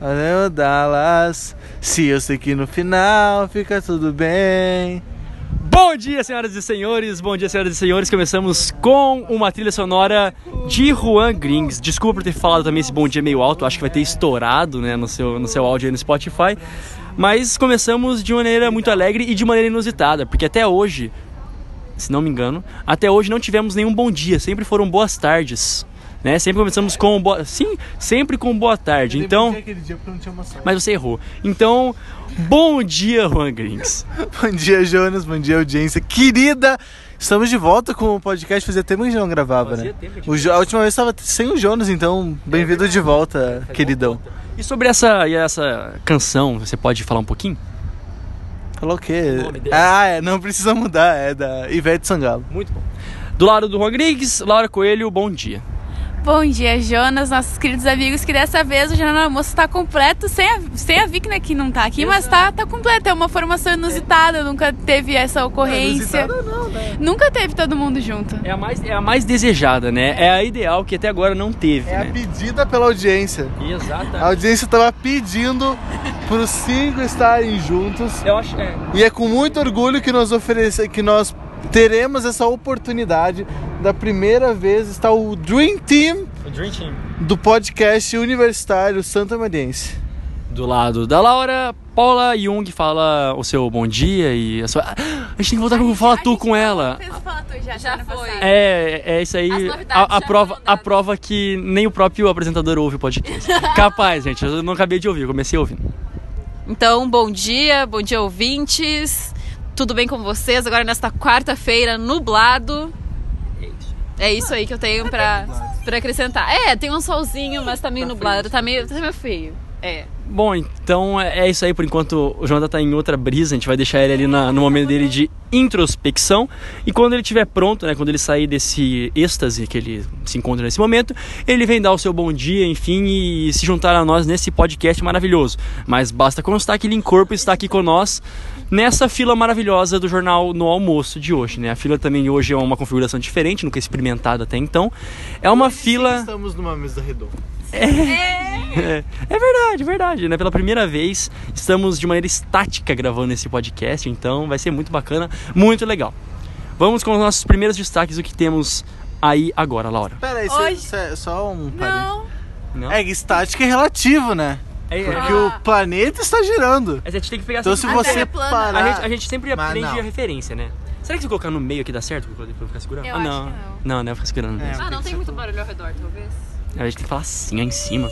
Valeu, Dallas. Se eu sei que no final fica tudo bem. Bom dia, senhoras e senhores. Bom dia, senhoras e senhores. Começamos com uma trilha sonora de Juan Grings. Desculpa por ter falado também esse bom dia meio alto. Acho que vai ter estourado né, no, seu, no seu áudio aí no Spotify. Mas começamos de maneira muito alegre e de maneira inusitada, porque até hoje, se não me engano, até hoje não tivemos nenhum bom dia. Sempre foram boas tardes. Né? Sempre começamos com boa... sim, sempre com boa tarde. Então, mas você errou. Então, bom dia, Juan Grings. bom dia, Jonas. Bom dia, audiência querida. Estamos de volta com o podcast. Fazia tempo que a gente não gravava, Fazia né? O a última vez estava sem o Jonas, então bem-vindo de volta, queridão. E sobre essa, essa canção, você pode falar um pouquinho? Falou o quê? O. Ah, é, não precisa mudar, é da Ivete Sangalo. Muito bom. Do lado do Juan Grings, Laura Coelho, bom dia. Bom dia, Jonas, nossos queridos amigos, que dessa vez o Jornal Almoço tá completo, sem a, sem a Vic, né, que não tá aqui, mas tá, tá completo. É uma formação inusitada, nunca teve essa ocorrência. não, né? Nunca teve todo mundo junto. É a mais, é a mais desejada, né? É a ideal que até agora não teve, É a né? pedida pela audiência. A Exatamente. audiência tava pedindo pros cinco estarem juntos. Eu acho, é, E é com muito orgulho que nós oferece, que nós teremos essa oportunidade da primeira vez estar o Dream Team o Dream Team. do podcast universitário Santa Mariense. Do lado da Laura, Paula Jung fala o seu bom dia e a sua... Ah, A gente tem que voltar com o Fala Tu com ela. já, Já foi. É, é isso aí. A, a prova, a prova que nem o próprio apresentador ouve o podcast. Capaz, gente. Eu não acabei de ouvir, eu comecei ouvindo. Então, bom dia, bom dia ouvintes. Tudo bem com vocês? Agora nesta quarta-feira, nublado. É isso aí que eu tenho pra, pra acrescentar. É, tem um solzinho, mas tá meio nublado, tá meio, tá meio feio. É. Bom, então é é isso aí por enquanto. O Jonathan tá em outra brisa, a gente vai deixar ele ali na- no momento dele de introspecção. E quando ele estiver pronto, né, quando ele sair desse êxtase que ele se encontra nesse momento, ele vem dar o seu bom dia, enfim, e se juntar a nós nesse podcast maravilhoso. Mas basta constar que ele em corpo está aqui com nós nessa fila maravilhosa do jornal no almoço de hoje, né? A fila também hoje é uma configuração diferente, nunca experimentada até então. É uma fila. Estamos numa mesa redonda. É, é verdade, é verdade, né? Pela primeira vez estamos de maneira estática gravando esse podcast, então vai ser muito bacana, muito legal. Vamos com os nossos primeiros destaques, o que temos aí agora, Laura. Pera aí, Hoje- isso é só um. Não, Não? É estática é relativo, né? É, Porque é. o planeta está girando. Mas a gente tem que pegar Então se você é plana. parar... a, gente, a gente sempre Mas aprende não. a referência, né? Será que se colocar no meio aqui dá certo pra eu ficar segurando? Eu ah, acho não. que Não, né? Ficar segurando. É. Ah, não tem muito tudo. barulho ao redor, talvez. A gente tem que falar assim, ó, em cima.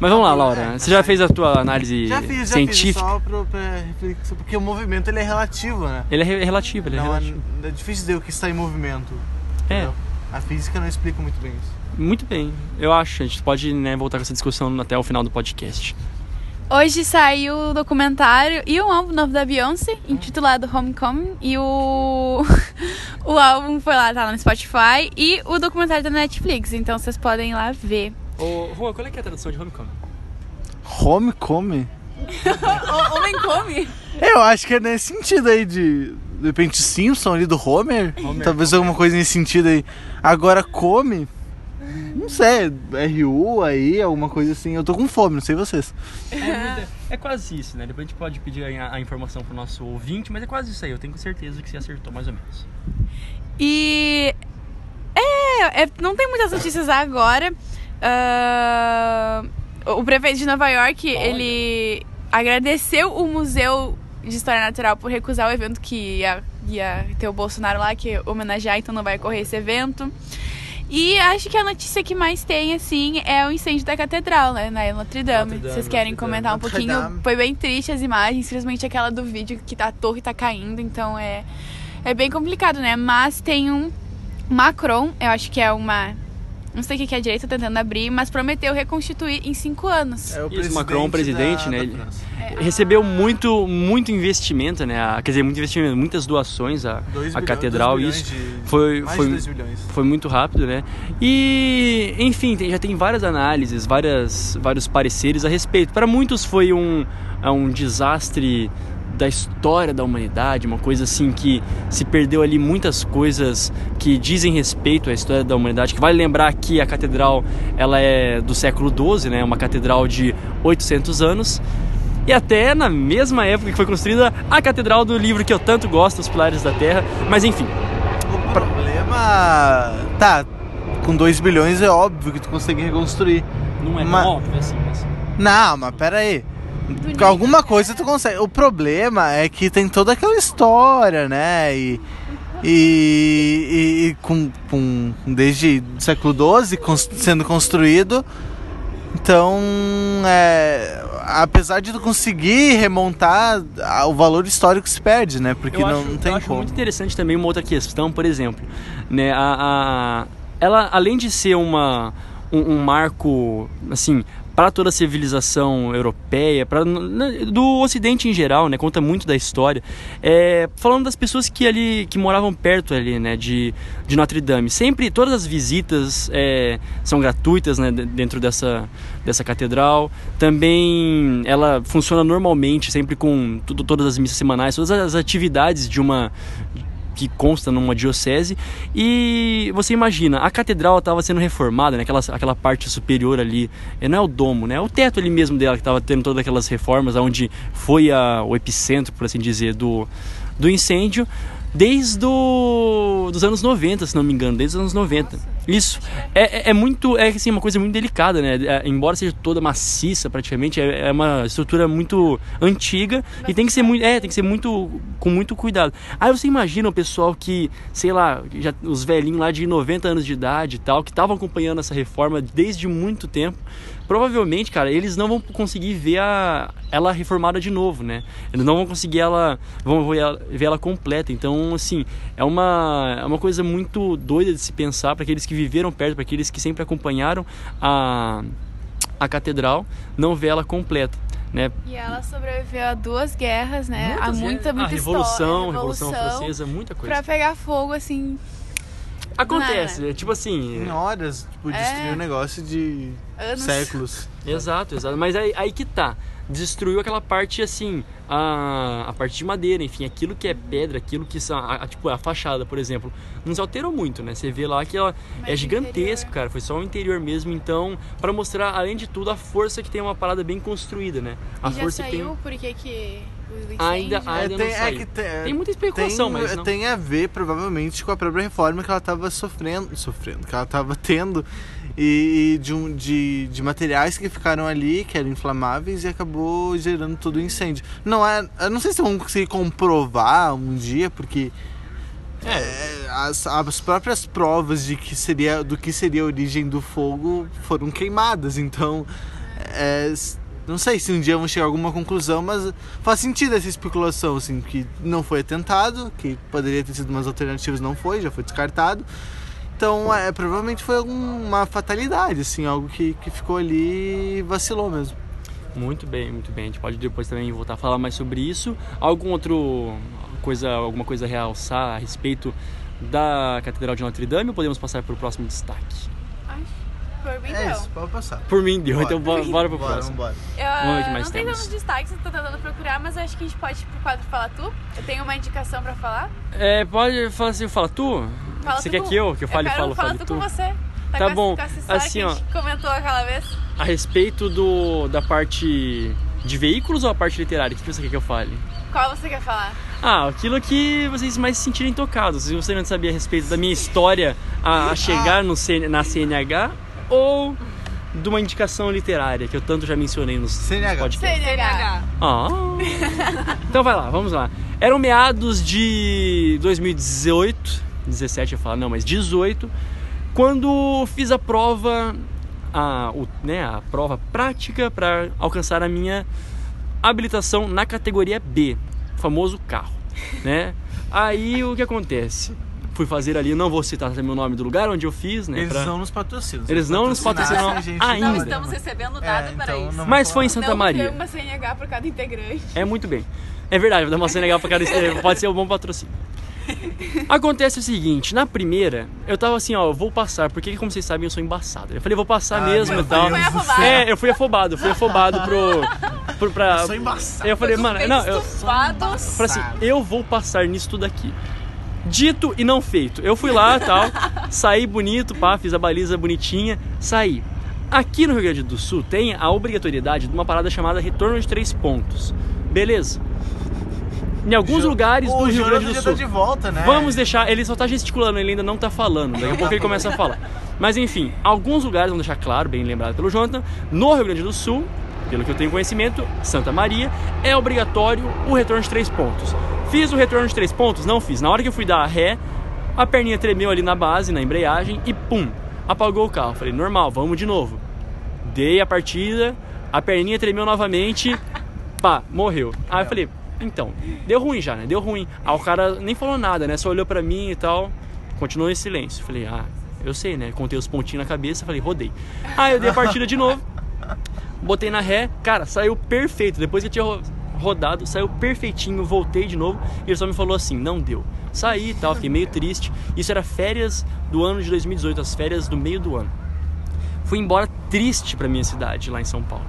Mas vamos lá, Laura. Você já fez a tua análise Já fiz, já fiz, só pra, pra reflexão, porque o movimento ele é relativo, né? Ele é re- relativo, ele é Não, é, relativo. é difícil dizer o que está em movimento. É. entendeu? A física não explica muito bem isso. Muito bem. Eu acho. A gente pode né, voltar com essa discussão até o final do podcast. Hoje saiu o documentário e um álbum novo da Beyoncé, intitulado Homecoming. E o, o álbum foi lá, tá lá no Spotify. E o documentário tá na Netflix, então vocês podem ir lá ver. Ô, Juan, qual é, que é a tradução de Homecoming? Homecoming? Homem Come? Eu acho que é nesse sentido aí de. De repente Simpson ali do Homer. Talvez alguma coisa nesse sentido aí. Agora come. Não sei, RU aí, alguma coisa assim. Eu tô com fome, não sei vocês. É, é quase isso, né? Depois a gente pode pedir a, a informação pro nosso ouvinte, mas é quase isso aí. Eu tenho certeza que você acertou mais ou menos. E. É, é, não tem muitas notícias agora. Ah, o prefeito de Nova York, Olha. ele agradeceu o Museu de História Natural por recusar o evento que ia, ia ter o Bolsonaro lá, que homenagear, então não vai ocorrer esse evento. E acho que a notícia que mais tem, assim, é o incêndio da catedral, né? Na Notre Dame. Notre Dame, Vocês querem Notre comentar um Notre pouquinho? Dame. Foi bem triste as imagens, principalmente aquela do vídeo que tá, a torre tá caindo, então é, é bem complicado, né? Mas tem um Macron, eu acho que é uma. Não sei o que é a direita tentando abrir, mas prometeu reconstituir em cinco anos. É o Isso, Macron, presidente, da- né, da ele- França. Recebeu muito, muito investimento, né? A- Quer dizer, muito investimento, muitas doações à, Dois à bilhões- catedral. Isso de- foi, mais foi, de 2 bilhões. foi muito rápido, né? E, enfim, tem- já tem várias análises, várias, vários pareceres a respeito. Para muitos foi um, é um desastre da história da humanidade, uma coisa assim que se perdeu ali muitas coisas que dizem respeito à história da humanidade. Que vale lembrar que a catedral ela é do século XII, né? Uma catedral de 800 anos. E até na mesma época que foi construída a catedral do livro que eu tanto gosto, Os Pilares da Terra. Mas enfim, O problema. Tá, com 2 bilhões é óbvio que tu consegue reconstruir. não é Ma- tão óbvio assim. Mas... Não, mas pera aí. Bonito, Com alguma coisa tu consegue. O problema é que tem toda aquela história, né? E. E, e- e com, com- desde o século XII cons- sendo construído. Então, é, apesar de tu conseguir remontar, o valor histórico se perde, né? Porque eu não, acho, não tem eu acho como. muito interessante também uma outra questão, por exemplo, né, a, a- ela além de ser uma um, um marco assim para toda a civilização europeia, para do Ocidente em geral, né, conta muito da história. É, falando das pessoas que ali que moravam perto ali, né, de, de Notre Dame, sempre todas as visitas é, são gratuitas, né, de- dentro dessa dessa catedral. Também ela funciona normalmente, sempre com tudo, todas as missas semanais, todas as atividades de uma que consta numa diocese. E você imagina a catedral estava sendo reformada né? aquela, aquela parte superior ali eh, não é o domo né? É o teto ali mesmo dela que estava tendo todas aquelas reformas onde foi a, o epicentro por assim dizer do, do incêndio desde do, dos anos 90 se não me engano desde os anos 90 isso. É, é- é muito é assim uma coisa muito delicada né? É, embora seja toda maciça praticamente é, é uma estrutura muito antiga e tem que ser muito é tem que ser muito com muito cuidado. Aí você imagina o pessoal que sei lá já os velhinhos lá de 90 anos de idade e tal que estavam acompanhando essa reforma desde muito tempo provavelmente cara eles não vão conseguir ver a, ela reformada de novo né? Eles não vão conseguir ela vão ver ela, ver ela completa. Então assim é uma é uma coisa muito doida de se pensar para aqueles que viveram perto para aqueles que sempre acompanharam a a catedral não ver ela completa né E ela sobreviveu a duas guerras, né? a Muitas muita, vezes. muita a revolução, história. revolução francesa muita coisa Pra pegar fogo, assim, acontece é tipo assim Em horas, tipo, É. destruir um negócio de anos. séculos. Exato, exato. Mas aí, aí que tá. Destruiu aquela parte assim, a, a parte de madeira, enfim, aquilo que é pedra, aquilo que são, a, a- tipo, a fachada, por exemplo, não se alterou muito, né? Você vê lá que ela Mas é gigantesco, interior. cara. Foi só o interior mesmo, então, pra mostrar, além de tudo, a força que tem uma parada bem construída, né? A E já força que saiu tem. por que que o incêndio... Ainda- ainda- É, não tem, é saiu. que tem, Tem muita especulação, tem, mas não. tem a ver provavelmente com a própria reforma que ela estava sofrendo, sofrendo, que ela estava tendo e, e de, um, de, de materiais que ficaram ali que eram inflamáveis e acabou gerando todo o incêndio. Não é, eu não sei se vão conseguir comprovar um dia porque é, as, as próprias provas de que seria do que seria a origem do fogo foram queimadas, então é, não sei se um dia vão chegar a alguma conclusão, mas faz sentido essa especulação, assim, que não foi atentado, que poderia ter sido umas alternativas, não foi, já foi descartado. Então, é, provavelmente foi alguma fatalidade, assim, algo que, que ficou ali e vacilou mesmo. Muito bem, muito bem. A gente pode depois também voltar a falar mais sobre isso. Algum outro coisa, alguma coisa a realçar a respeito da Catedral de Notre Dame ou podemos passar para o próximo destaque? Por mim, É não. isso, pode passar. Por mim deu, Bora. então bora, bora pro Bora, próximo. vambora. Eu, Vamos mais não tem tantos destaques, eu tô tentando procurar, mas acho que a gente pode ir pro quadro Fala Tu. Eu tenho uma indicação pra falar. É, pode falar assim, fala tu? Fala Você tu quer com- que eu, que eu fale, quero falo, Fala fale tu tu? com você. Tá, Tá com bom. Essa, com essa história Assim, que a gente comentou aquela vez. A respeito do, da parte de veículos ou a parte literária? O que você quer que eu fale? Qual você quer falar? Ah, aquilo que vocês mais se sentirem tocados. Se você não sabia a respeito da minha história a, a chegar no C- na CNH ou de uma indicação literária que eu tanto já mencionei nos, CNH. podcasts. CNH. Ah. então vai lá, vamos lá. Eram meados de 2018, 17 eu falo, não, mas 18, quando fiz a prova, a, o, né, a prova prática para alcançar a minha habilitação na categoria B, o famoso carro, né? Aí o que acontece? Fui fazer ali, não vou citar também o nome do lugar onde eu fiz, né? Eles pra- não nos patrocinam. Eles não nos patrocinam ainda. Não estamos recebendo É, nada para então isso. Mas foi em. Santa não Maria. uma CNH por cada integrante. É muito bem. É verdade, vou dar uma legal pra cada estrela. Pode ser um bom patrocínio. Acontece o seguinte, na primeira, eu tava assim, ó, eu vou passar, porque como vocês sabem, eu sou embaçado. Eu falei, vou passar Ah, mesmo e tal. É, eu fui afobado, fui afobado pro. Pro- pra- Eu sou embaçado. Eu falei, mano, não, eu, falei assim, eu vou passar nisso tudo aqui. Dito e não feito. Eu fui lá tal, saí bonito, pá, fiz a baliza bonitinha, saí. Aqui no Rio Grande do Sul tem a obrigatoriedade de uma parada chamada retorno de três pontos. Beleza? Em alguns lugares o do Rio Grande do já Sul. tá de volta, né? Vamos deixar. Ele só tá gesticulando, ele ainda não tá falando. Daqui a pouco ele começa a falar. Mas enfim, alguns lugares, vamos deixar claro, bem lembrado pelo Jonathan, no Rio Grande do Sul, pelo que eu tenho conhecimento, Santa Maria, é obrigatório o retorno de três pontos. Fiz o retorno de três pontos? Não fiz. Na hora que eu fui dar a ré, a perninha tremeu ali na base, na embreagem, e pum, apagou o carro. Falei, normal, vamos de novo. Dei a partida, a perninha tremeu novamente, pá, morreu. Aí eu falei, então, deu ruim já, né? Deu ruim. Aí o cara nem falou nada, né? Só olhou pra mim e tal, continuou em silêncio. Falei, ah, eu sei, né? Contei os pontinhos na cabeça, falei, rodei. Aí eu dei a partida de novo, botei na ré, cara, saiu perfeito. Depois que eu tinha ro- rodado, saiu perfeitinho, voltei de novo e ele só me falou assim: não deu. Saí e tal, fiquei meio triste. Isso era férias do ano de 2018, as férias do meio do ano. Fui embora triste pra minha cidade, lá em São Paulo.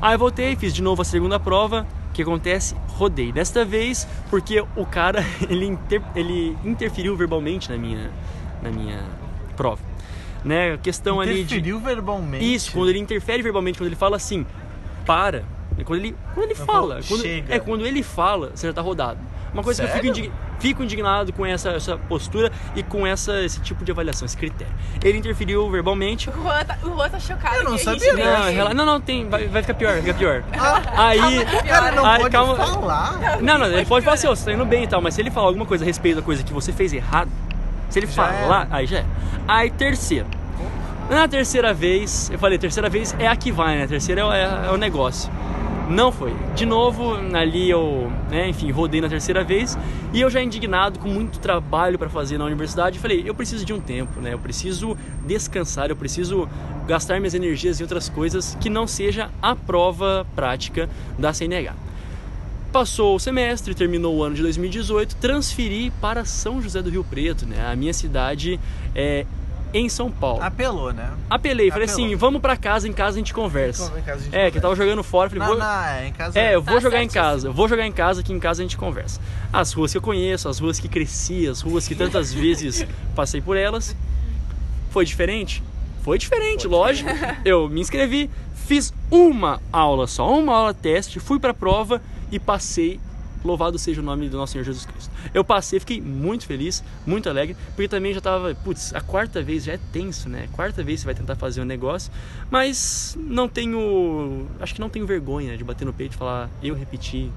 Aí voltei, fiz de novo a segunda prova. O que acontece? Rodei. Desta vez porque o cara ele, inter- ele interferiu verbalmente na minha, na minha prova. Né? A questão ali de. Interferiu verbalmente. Isso, quando ele interfere verbalmente, quando ele fala assim, para. É Quando ele, quando ele Eu fala, falo, quando- chega. é quando ele fala, você já tá rodado. Uma coisa que eu fico, Sério? indig- fico indignado com essa, essa postura e com essa, esse tipo de avaliação, esse critério. Ele interferiu verbalmente. O Juan tá, o Juan tá chocado. Eu não a sabia, né? Não, rela- não, não, tem, vai, vai ficar pior, vai ficar pior. Aí. Cara, não Aí, pode calma. falar. Não, não, ele pode falar assim, ó, você tá indo bem e tal, mas se ele falar alguma coisa a respeito da coisa que você fez errado, se ele Já falar, era. aí já é. Aí terceiro. Na terceira vez, eu falei, terceira vez é a que vai, né? Terceira é, o- é- é o negócio. Não foi. De novo, ali eu, né, enfim, rodei na terceira vez e eu já indignado, com muito trabalho para fazer na universidade, falei, eu preciso de um tempo, né? Eu preciso descansar, eu preciso gastar minhas energias em outras coisas que não seja a prova prática da CNH. Passou o semestre, terminou o ano de 2018, transferi para São José do Rio Preto, né? A minha cidade é em São Paulo. Apelou, né? Apelei, falei Apelou. assim, vamos pra casa, em casa a gente conversa. Em casa a gente É, que eu conversa. tava jogando fora, falei, Na, vou... na, em casa. É, eu vou Tá jogar em certíssimo. casa, eu vou jogar em casa, que em casa a gente conversa. As ruas que eu conheço, as ruas que cresci, as ruas que tantas vezes passei por elas. Foi diferente? Foi diferente, lógico. Eu me inscrevi, fiz uma aula só, uma aula teste, fui pra prova e passei. Louvado seja o nome do nosso Senhor Jesus Cristo. Eu passei, fiquei muito feliz, muito alegre, porque também já tava, putz, a quarta vez já é tenso, né? Quarta vez você vai tentar fazer um negócio, mas não tenho, acho que não tenho vergonha de bater no peito e falar, eu repeti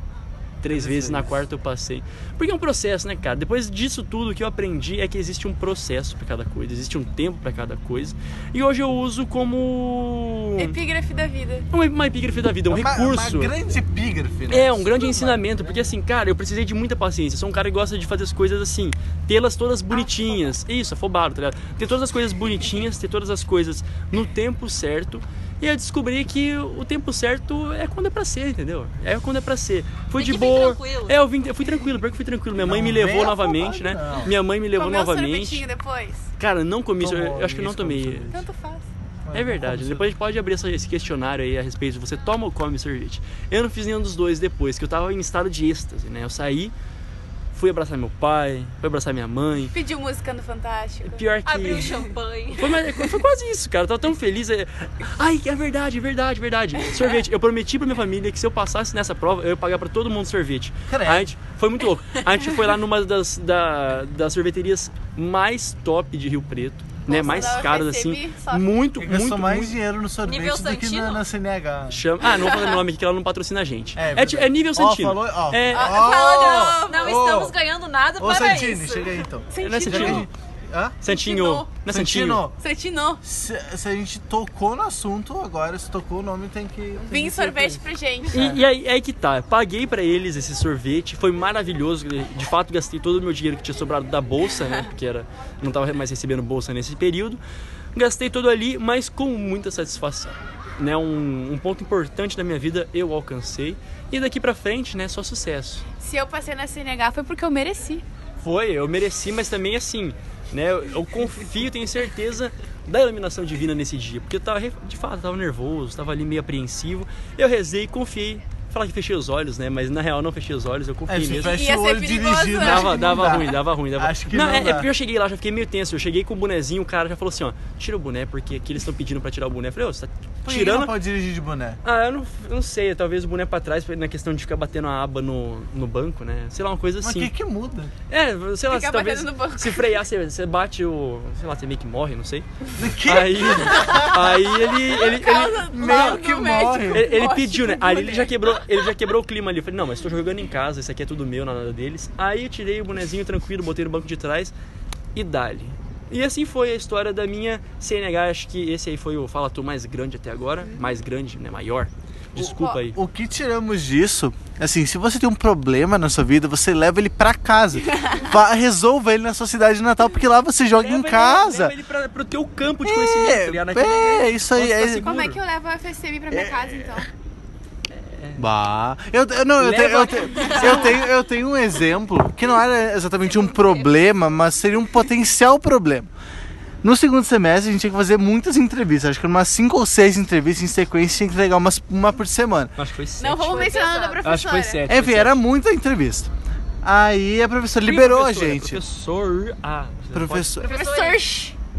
três vezes, na quarta eu passei. Porque é um processo, né, cara? Depois disso tudo, o que eu aprendi é que existe um processo para cada coisa, existe um tempo para cada coisa. E hoje eu uso como Epígrafe da vida. uma, uma epígrafe da vida, um Uma- recurso. Uma grande epígrafe, né? É, um grande ensinamento, porque assim, cara, eu precisei de muita paciência. Eu sou um cara que gosta de fazer as coisas assim, tê-las todas bonitinhas. Isso, afobado, tá ligado? Ter todas as coisas bonitinhas, ter todas as coisas no tempo certo. E eu descobri que o tempo certo é quando é pra ser, entendeu? É quando é pra ser. Fui de boa. tranquilo. É, eu, vim, eu fui tranquilo, porque fui tranquilo. Minha mãe Não me levou novamente, né? não. Minha mãe me levou Comeu novamente. sorvetinho depois? Cara, não comi, Tomou, eu, eu acho que eu não tomei. Tanto faz. É verdade. Depois a gente pode abrir esse questionário aí a respeito de você toma ou come sorvete. Eu não fiz nenhum dos dois depois, que eu tava em estado de êxtase, né? Eu saí, fui abraçar meu pai, fui abraçar minha mãe. Pediu música no Fantástico. Pior que. Abriu champanhe. Foi, mais- foi quase isso, cara. Eu tava tão feliz. é- Ai, é verdade, é verdade, é verdade. Sorvete. Eu prometi pra minha família que se eu passasse nessa prova, eu ia pagar pra todo mundo sorvete. Credo. A gente, foi muito louco. A gente foi lá numa das, da- das sorveterias mais top de Rio Preto. Né, mais percebi, assim. só- Muito, gastou muito, mais muito. dinheiro no sorvete Nível do que Santino? na, na CNH. Chama... Ah, não vou falar nome aqui que ela não patrocina a gente. É, É, é nível Santino. falou, ó. É, fala de Não Ô, estamos ganhando nada para Santini, isso. chega aí então. não é Santino. Hã? Santinho. Não é Santinho. Santino, se, se a gente tocou no assunto, agora se tocou o nome tem que. tem vim que sorvete pra gente. E, e aí, aí que tá, eu paguei pra eles esse sorvete, foi maravilhoso. De fato, gastei todo o meu dinheiro que tinha sobrado da bolsa, né? Porque era, não tava mais recebendo bolsa nesse período. Gastei todo ali, mas com muita satisfação. Né? Um, um ponto importante da minha vida eu alcancei. E daqui pra frente, né, só sucesso. Se eu passei na CNH foi porque eu mereci. Foi, eu mereci, mas também assim, né? Eu, confio, tenho certeza da iluminação divina nesse dia, porque eu tava, de fato, eu tava nervoso, tava ali meio apreensivo. Eu rezei, confiei falar que fechei os olhos, né? Mas na real não fechei os olhos, eu confiei É, mesmo. fecha o olho dirigindo. né? Dava, dava ruim, dava ruim, dava Acho que não, não é, é porque eu cheguei lá, já fiquei meio tenso. Eu cheguei com o bonezinho, o cara já falou assim, ó, tira o boné, porque aqui eles estão pedindo pra tirar o boné. Eu falei, ô, você tá Por tirando. não pode dirigir de boné? Ah, eu não, eu não sei, talvez o boné pra trás, na questão de ficar batendo a aba no, no banco, né? Sei lá, uma coisa Mas o assim. que que muda? É, sei lá, Ficar se talvez batendo no banco. se frear, você, você bate o. Sei lá, você meio que morre, não sei. Que? Aí. Aí ele. ele, ele meio que morre. ele, ele pediu, né? Aí ele já quebrou, ele já quebrou o clima ali. Eu falei, não, mas tô jogando em casa, isso aqui é tudo meu, nada deles. Aí eu tirei o bonezinho tranquilo, botei no banco de trás e dali. E assim foi a história da minha CNH. Acho que esse aí foi o Fala Tu mais grande até agora. Mais grande, né? Maior. Desculpa aí. O que tiramos disso, assim, se você tem um problema na sua vida, você leva ele pra casa. Vá, resolva ele na sua cidade natal, porque lá você joga Leva em ele- casa. Leva ele pra, pro teu campo de conhecimento, tá ligado? É, Naquele- é, isso aí. Tá É, seguro. Como é que eu levo a FSM pra minha casa, então? Bah. Eu, eu- não, eu, tenho, eu, tenho, eu, tenho, eu tenho um exemplo que não era exatamente um problema, mas seria um potencial problema. No segundo semestre a gente tinha que fazer muitas entrevistas, acho que umas 5 ou 6 entrevistas em sequência, tinha que entregar umas, uma por semana. Acho que foi sete. Não vamos mencionar o da professora. Acho que foi sete. Enfim, foi era sete. muita entrevista. Aí a professora Quem liberou a professor? É gente. Professor. Ah, você Professor. Professor.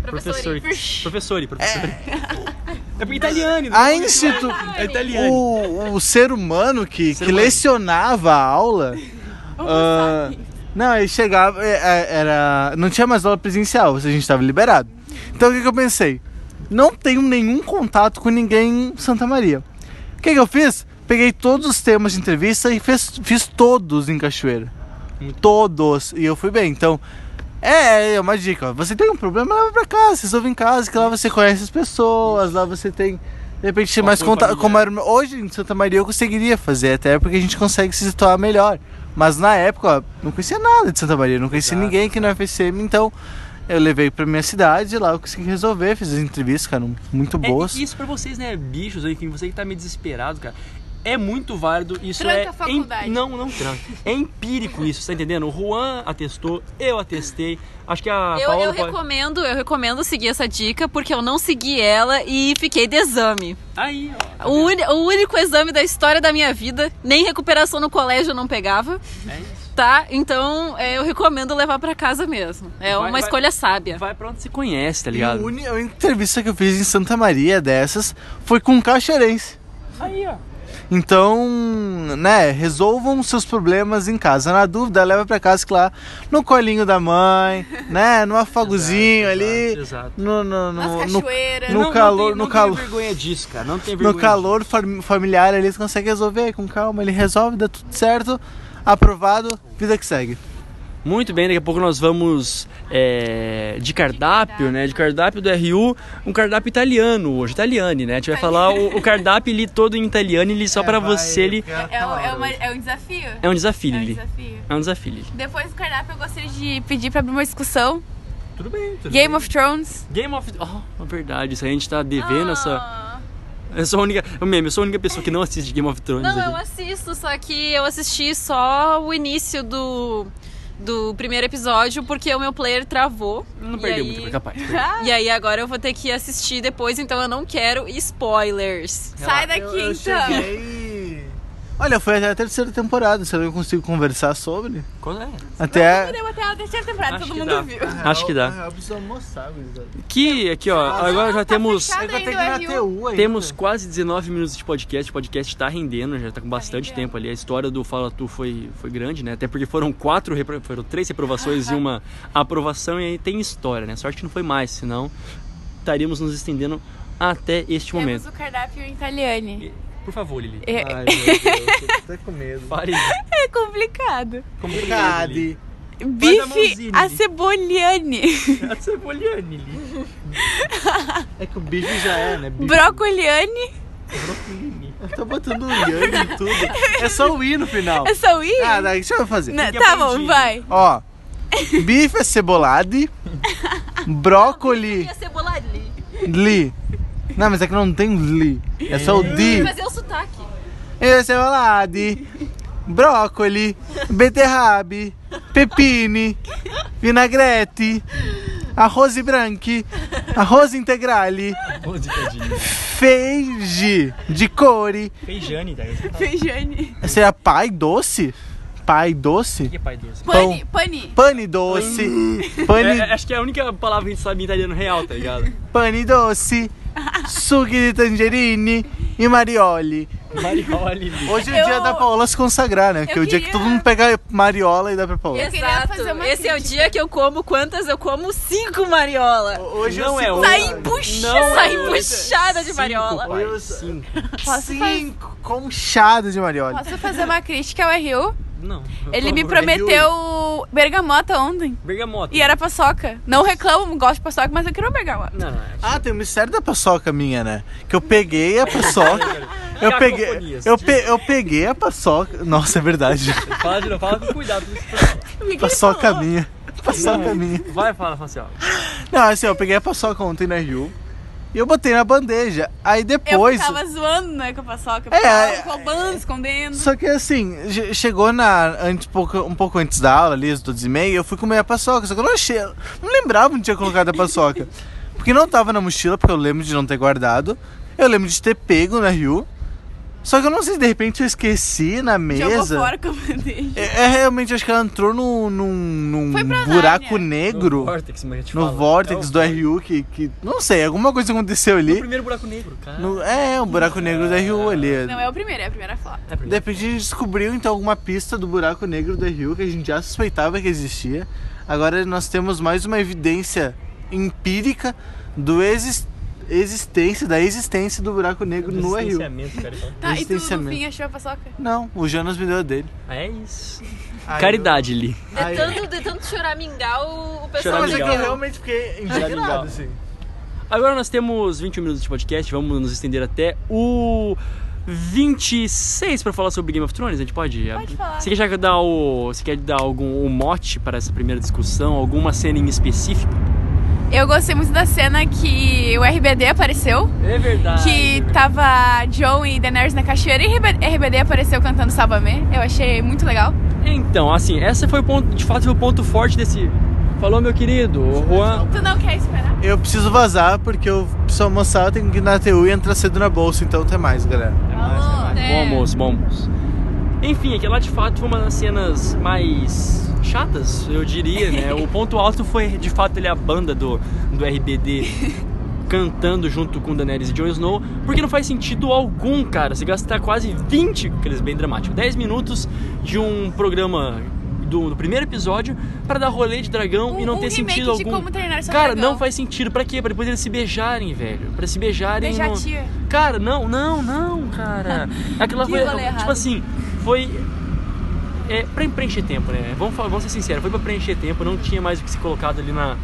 Professor. Professor. Professor. Professor. É porque italiano. A né? institu... É italiano. o, o ser humano que, Ser que humano. lecionava a aula. ah, não, ele chegava. é, é, Era, não tinha mais aula presencial, a gente estava liberado. Então o que, que eu pensei? Não tenho nenhum contato com ninguém em Santa Maria. O que, que eu fiz? Peguei todos os temas de entrevista e fez- fiz todos em Cachoeira. Todos. E eu fui bem. Então, é, é uma dica. ó. Você tem um problema, leva pra casa. Resolve em casa, que lá você conhece as pessoas, lá você tem. De repente tem mais contato. Como era, hoje em Santa Maria eu conseguiria fazer, até porque a gente consegue se situar melhor. Mas na época, ó, não conhecia nada de Santa Maria, não conhecia Exato, ninguém aqui no FCM, então eu levei pra minha cidade e lá eu consegui resolver, fiz as entrevistas, cara, muito É, boas. isso pra vocês, né, bichos aí, que você que tá meio desesperado, cara. É muito válido, isso Tranca é. a faculdade. em- não, não tranca. É empírico isso, tá entendendo? O Juan atestou, eu atestei. Acho que a Eu, Paola eu pode- recomendo, eu recomendo seguir essa dica porque eu não segui ela e fiquei de exame. Aí, ó. tá O, o único exame da história da minha vida, nem recuperação no colégio eu não pegava, É isso. tá? Então é, eu recomendo levar pra casa mesmo. É Vai- uma vai- escolha sábia. Vai pra onde se conhece, tá E ligado? a uni- a entrevista que eu fiz em Santa Maria dessas foi com um caixeirense. Aí, ó. Então, né, resolvam seus problemas em casa. Na dúvida, leva pra casa que lá no colinho da mãe, né, no afagozinho Exato, ali, exato. no no Nas no, no, cachoeiras. no Não- calor- não tem, no não calor- Tem vergonha disso, cara. Não tem no vergonha. calor fam- familiar ali, eles conseguem resolver com calma, ele resolve, dá tudo certo, aprovado, vida que segue. Muito bem, daqui a pouco nós vamos é, de cardápio, né? De cardápio do RU, um cardápio italiano hoje, italiane, né? A gente vai falar o, o cardápio ali todo em italiano, ele só pra você, ele É, um- é, uma- é um desafio. é um desafio, É um Lili. desafio. É um desafio, Lili. Depois do cardápio, eu gostaria de pedir pra abrir uma discussão. Tudo bem, tudo Game of Thrones. Game of... Oh, é verdade, isso aí a gente tá devendo essa... Ah. Eu sou a única... Eu mesmo, eu sou a única pessoa que não assiste Game of Thrones Não, eu aqui. assisto, só que eu assisti só o início do, do primeiro episódio porque o meu player travou. Não E perdeu aí- muito, foi capaz. E aí agora eu vou ter que assistir depois, então eu não quero spoilers. Sai daqui, Eu- eu então. cheguei- Olha, foi até a terceira temporada, se eu consigo conversar sobre. Qual é? Até. Podemos até a terceira temporada, Acho todo que mundo dá. viu. Acho que dá. Eu preciso almoçar. Que, aqui ó, agora já temos... que. Temos quase 19 minutos de podcast. O podcast tá rendendo, já tá com bastante tempo ali. A história do Fala Tu foi, foi grande, né? Até porque foram quatro, repro- foram três reprovações e uma aprovação, e aí tem história, né? Sorte que não foi mais, senão estaríamos nos estendendo até este Temos momento. o cardápio italiane. Por favor, Lili. É, Ai, meu Deus, eu tô até com medo. Fale. é complicado. Complicado, Lili. Bife mãozinha, a Lili. ceboliane. A ceboliane, Lili. É que o bife já é, né? Bife. Brocoliane. Eu tô botando o Yang em tudo. É só o I no final. É só o I? Ah, daí, deixa eu fazer. Não, tá aprendi. bom, vai. Ó, bife acebolade, brócoli, E a cebola ali. li. Não, mas é que não tem li. É só o di. Fazer o sotaque. Acebolade, brócoli, beterrabe, pepine, vinagrete, arroz branco, Arroz integrale. Arroz de tadinho. Feiji de core. Feijane, tá? O Feijane. Esse é pai doce? Pai doce? que é pai doce? Pane, pane. Pane doce. Pane, É, acho que é a única palavra que a gente sabe em italiano real, tá ligado? pane doce. Succhi di tangerine e marioli. Marioli. Hoje é o Eu- dia da Paola se consagrar, né? Que é o dia que queria- todo mundo pega mariola e dá pra Paola. Eu queria fazer uma Esse é o crítica. dia que eu como quantas? Eu como cinco mariola. Hoje Não eu é cinco- hoje. Sai. Não, Sai é puxada de Cinco, mariola. pai, Eu- Cinco. Posso Cinco conchadas de marioli. Posso fazer uma crítica ao RU? Não. Ele me prometeu bergamota ontem. Bergamota. E era paçoca. Não reclamo, gosto de paçoca, mas eu queria uma bergamota. Não, não. Ah, tem o mistério da paçoca minha, né? Que eu peguei a paçoca. eu peguei. Eu, pe- eu peguei a paçoca. Nossa, é verdade. Fala de novo, fala com cuidado. Paçoca minha. Paçoca minha. Vai, fala, fala assim, ó. Não, assim, eu peguei a paçoca ontem na Rio. E eu botei na bandeja. Aí Eu depois. ficava zoando, né, com a paçoca. É, É, é- roubando, escondendo. Só que assim, che- chegou na, antes, pouco, um pouco antes da aula, ali, às 12 e meia, eu fui comer a paçoca. Só que eu não achei. Não lembrava onde tinha colocado a paçoca. Porque não tava na mochila, porque eu lembro de não ter guardado. Eu lembro de ter pego na Rio. Só que eu não sei se de repente eu esqueci na Jogou mesa. fora com a bandeja. É, é, realmente, acho que ela entrou num, num, num buraco Nárnia. negro. No Vortex, mas gente No É o do RU que, que. Não sei, alguma coisa aconteceu No ali. primeiro buraco negro, cara. No- é, o buraco negro do RU ali. Não é o primeiro, é a primeira foto. É De repente a gente descobriu então alguma pista do buraco negro do Rio que a gente já suspeitava que existia. Agora nós temos mais uma evidência empírica do exis- existência, da existência do buraco negro no Rio. Cara. então. Tá, e tu no fim achou a paçoca? Não, o Jonas me deu a dele. Ah, É isso. Aí Caridade, Li. De tanto, de tanto choramingar, o, o pessoal Eu... Mas é que eu Legal. realmente fiquei Legal. indignado, assim. Agora nós temos 21 minutos de podcast, vamos nos estender até o 26 pra falar sobre Game of Thrones, a gente pode? Pode falar. Você quer já dar o, você quer dar algum um mote para essa primeira discussão, alguma cena em específico? Eu gostei muito da cena que o RBD apareceu. É verdade. Que tava John e Daenerys na cachoeira e RB- RBD apareceu cantando Salva-me. Eu achei muito legal. Então, assim, essa foi o ponto, de fato foi o ponto forte desse Falou, meu querido, o Juan. Tu não quer esperar? Eu preciso vazar porque eu preciso almoçar, eu tenho que ir na TU e entrar cedo na bolsa, então até mais, galera. Alô? Bom almoço, bom almoço. Enfim, aquela de fato foi uma das cenas mais chatas, eu diria, né? O ponto alto foi de fato ele a banda do, do RBD cantando junto com Daenerys e Jon Snow, porque não faz sentido algum, cara. Você gastar quase 20, aqueles bem dramáticos, 10 minutos de um programa do, do primeiro episódio para dar rolê de dragão e não um ter sentido algum. como treinar seu Cara, dragão. não faz sentido. Pra quê? Pra depois eles se beijarem, velho. Pra se beijarem. Beijar no-. Cara, não, não, não, cara. Aquela errado. Tipo assim, foi. É, pra preencher tempo, né? Vamos, vamos ser sinceros, foi pra preencher tempo, não tinha mais o que ser colocado ali na.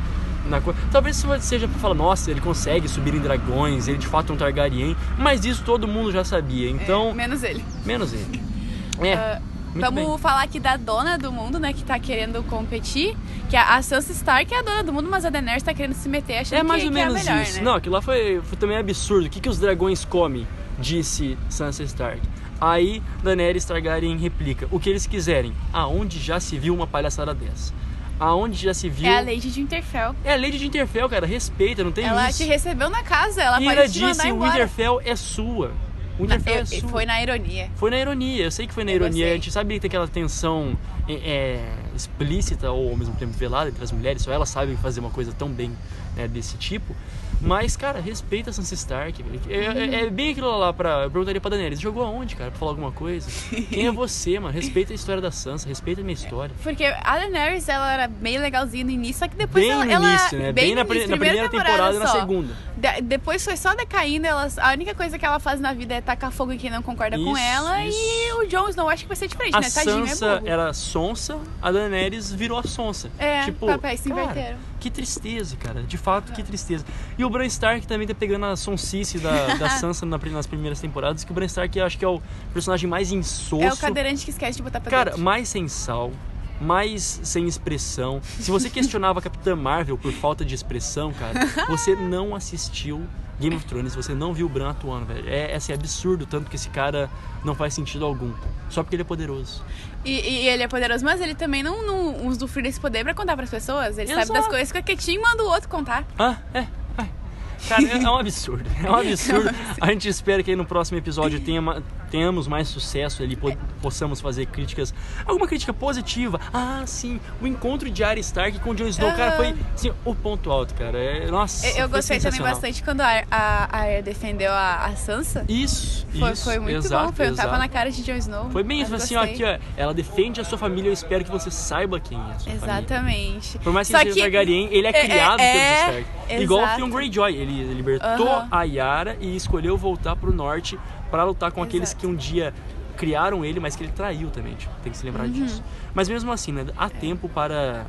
Na coisa. Talvez seja pra falar, nossa, ele consegue subir em dragões, ele de fato é um Targaryen, mas isso todo mundo já sabia, então. É, menos ele. Menos ele. É. Ah, muito Vamos bem. falar aqui da dona do mundo, né? Que tá querendo competir. Que a a Sansa Stark é a dona do mundo, mas a Daenerys tá querendo se meter achando É mais que, ou que é menos melhor, isso. né? Não, aquilo lá foi, foi também absurdo. O que, que os dragões comem? Disse Sansa Stark. Aí Daenerys Targaryen replica: o que eles quiserem. Aonde já se viu uma palhaçada dessa? Aonde já se viu. É a Lady de Winterfell. É a Lady de Interfell, cara. Respeita, não tem ela isso. te recebeu na casa, ela e pode ela te mandar disse: o embora. Winterfell é sua. O Na- Winterfell eu- é sua. foi na ironia. Foi na ironia, eu sei que foi na Eu ironia. gostei. A gente sabe que tem aquela tensão é, é, explícita ou ao mesmo tempo velada entre as mulheres, só elas sabem fazer uma coisa tão bem né, desse tipo. Mas, cara, respeita a Sansa Stark. velho. É, é- é bem aquilo lá pra. Eu perguntaria pra Daenerys: jogou aonde, cara, pra falar alguma coisa? Quem é você, mano? Respeita a história da Sansa, respeita a minha história. Porque a Daenerys, ela era meio legalzinha no início, só que depois Bem ela... no ela- início, né? Bem, no na, início, na primeira temporada e na segunda. De- depois foi só decaindo, ela, a única coisa que ela faz na vida é tacar fogo em quem não concorda com Isso, ela. isso. E o Jon Snow acho que vai ser diferente, A né? Tadinho, Sansa é era sonsa, a Daenerys virou a sonsa. É, tipo, papéis se inverteram. Que tristeza, cara. De fato, que tristeza. E o Bran Stark também tá pegando a sonsice da, da Sansa nas primeiras temporadas, que o Bran Stark acho que é o personagem mais insosso. É o cadeirante que esquece de botar pra Cara, dentro. mais sem sal, mais sem expressão. Se você questionava a Capitã Marvel por falta de expressão, cara, você não assistiu Game of Thrones, você não viu o Bran atuando, velho. É, é assim, absurdo tanto que esse cara não faz sentido algum. Só porque ele é poderoso. E, e ele é poderoso, mas ele também não, não usufrui desse poder pra contar pras pessoas. Ele sabe Exato. das coisas, fica quietinho e manda o outro contar. Ah, é. Cara, é, é um absurdo. É um absurdo. A gente espera que aí no próximo episódio tenha, tenhamos mais sucesso ali, po- possamos fazer críticas. Alguma crítica positiva. Ah, sim. O encontro de Arya Stark com Jon Snow, cara, foi assim, o ponto alto, cara. É, nossa. Eu, eu gostei também bastante quando a, a, a Arya defendeu a, a Sansa. Isso, Foi, isso. foi muito exato, bom, foi um exato. tapa na cara de Jon Snow. Foi bem isso, assim, ó, aqui, ó. Ela defende a sua família, eu espero que você saiba quem é a sua família. Exatamente. Por mais que Só seja Targaryen, ele é é- criado é- pelos Stark. Igual o exato. Theon Greyjoy, ele libertou Aham. a Yara e escolheu voltar pro norte pra lutar com aqueles Exato. que um dia criaram ele, mas que ele traiu também, tipo, tem que se Uhum. lembrar disso. Mas mesmo assim, né, há tempo para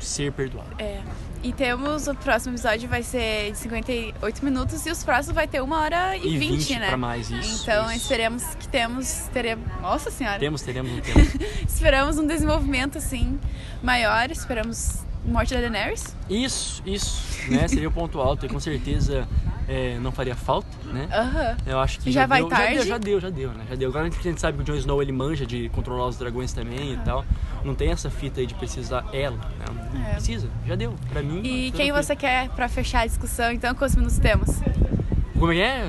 ser perdoado. É. E temos o próximo episódio vai ser de 58 minutos e os próximos vai ter uma hora e, E 20, 20 né? pra mais, isso, Então isso. esperemos que temos, teremos, nossa senhora, Temos, teremos um tempo. esperamos um desenvolvimento assim maior, esperamos morte da Daenerys. Isso, isso, né, seria o ponto alto e com certeza é, não faria falta, né? Aham. Eu acho que Já vai deu, Já tarde? deu, já deu, já deu, né? Já deu. Agora que a gente sabe que o Jon Snow ele manja de controlar os dragões também e tal. Não tem essa fita aí de precisar ela, né? Não É. precisa, já deu. Pra mim. E quem você quer pra fechar a discussão? Então, quantos minutos temos? Como é que é?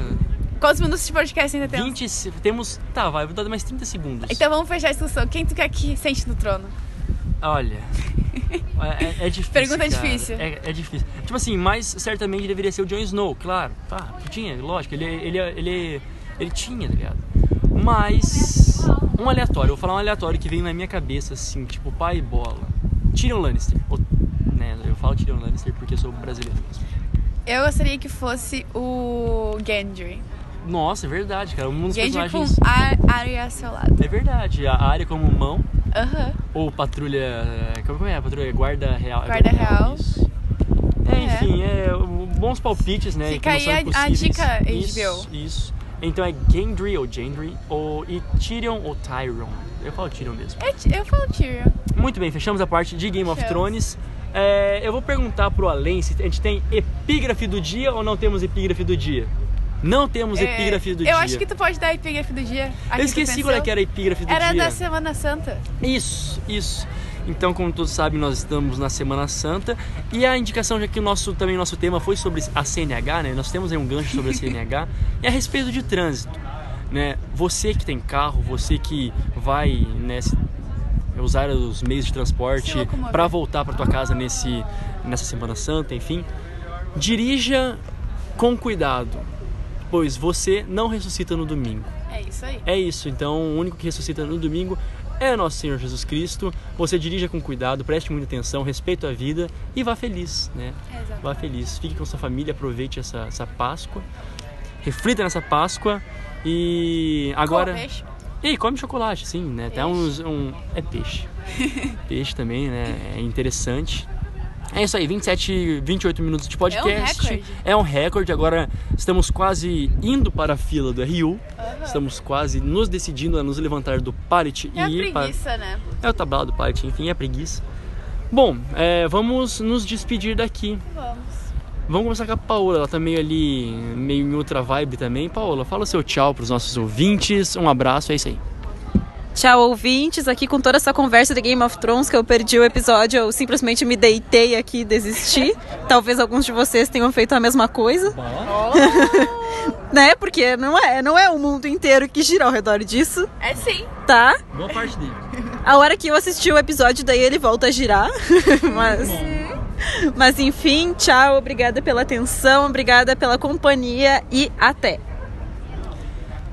Quantos minutos de podcast ainda temos? 20. se- Temos. Tá, vai, vou dar mais 30 segundos. Então vamos fechar a discussão. Quem tu quer que sente no trono? Olha. É, é- é difícil. Pergunta cara. difícil. É, é difícil. Tipo assim, mas certamente deveria ser o Jon Snow, claro. Tá, tinha, lógico. Ele, ele, ele, ele tinha, tá ligado? Mas. Um aleatório, eu vou falar um aleatório que veio na minha cabeça, assim, tipo, pai e bola. Tyrion Lannister. Ou, né, eu falo Tyrion Lannister porque eu sou brasileiro mesmo. Eu gostaria que fosse o Gendry. Nossa, é verdade, cara. Um dos Gendry com personagens. a Arya ao seu lado. É verdade. A área como mão. Aham. Ou patrulha. Como é? Patrulha guarda real. Guarda real. Isso. É, É. enfim, é, bons palpites, né? Fica aí a- a dica, Isso, HBO. Isso. Então é Gendry ou Gendry, ou e Tyrion ou Tyron. Eu falo Tyrion mesmo. Eu, eu falo Tyrion. Muito bem, fechamos a parte de Game of Fechamos. Thrones. É, eu vou perguntar pro Além se a gente tem epígrafe do dia ou não temos epígrafe do dia. Não temos É, epígrafe do eu dia. acho que tu pode dar a epígrafe do dia. Eu esqueci qual é que era a epígrafe do Era dia. da Semana Santa. Isso, isso. Então, como todos sabem, nós estamos na Semana Santa e a indicação, já que o nosso também o nosso tema foi sobre a CNH, né? Nós temos aí um gancho sobre a CNH e a respeito de trânsito, né? Você que tem carro, você que vai, né, usar os meios de transporte para voltar para tua casa nesse nessa Semana Santa, enfim, dirija com cuidado, pois você não ressuscita no domingo. É isso aí. É isso, então o único que ressuscita no domingo é nosso Senhor Jesus Cristo. Você dirija com cuidado, preste muita atenção, respeite a vida e vá feliz, né? Exato. Vá feliz. Fique com sua família, aproveite essa, essa Páscoa. Reflita nessa Páscoa e agora. Peixe. E come chocolate, sim, né? Até Peixe. uns. Um... É peixe. peixe também, né? É interessante. É isso aí, 27, 28 minutos de podcast. recorde. É um recorde. Agora estamos quase indo para a fila do RU. Estamos quase nos decidindo a nos levantar do pallet É e ir para. preguiça, né? É o tablado do pallet, enfim, é preguiça. Bom, é, vamos nos despedir daqui. Vamos. Vamos começar com a Paola, ela tá meio ali, meio em outra vibe também. Paola, fala seu tchau pros nossos ouvintes. Um abraço, é isso aí. Tchau, ouvintes. Aqui com toda essa conversa de Game of Thrones que eu perdi o episódio, eu simplesmente me deitei aqui e desisti. Talvez alguns de vocês tenham feito a mesma coisa. né? Porque não é, não é o mundo inteiro que gira ao redor disso, É sim. tá? Boa parte dele. A hora que eu assisti o episódio, daí ele volta a girar. mas, mas enfim, tchau, obrigada pela atenção, obrigada pela companhia e até.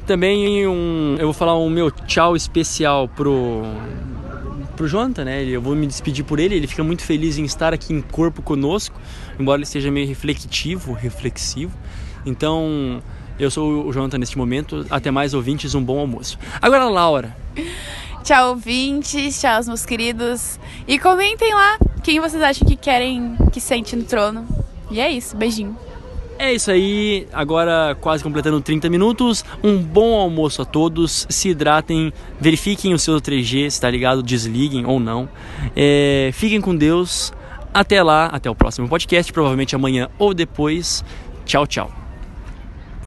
Também um, eu vou falar um meu tchau especial pro pro Jonathan, né? Eu vou me despedir por ele. Ele fica muito feliz em estar aqui em corpo conosco, embora ele seja meio reflexivo, reflexivo. Então, eu sou o Jonathan neste momento. Até mais ouvintes, um bom almoço. Agora, Laura. Tchau, ouvintes. Tchau, meus queridos. E comentem lá quem vocês acham que querem que sente no trono. E é isso. Beijinho. É isso aí, agora quase completando 30 minutos. Um bom almoço a todos. Se hidratem, verifiquem o seu 3G, se tá ligado, desliguem ou não. É, fiquem com Deus. Até lá, até o próximo podcast, provavelmente amanhã ou depois. Tchau, tchau.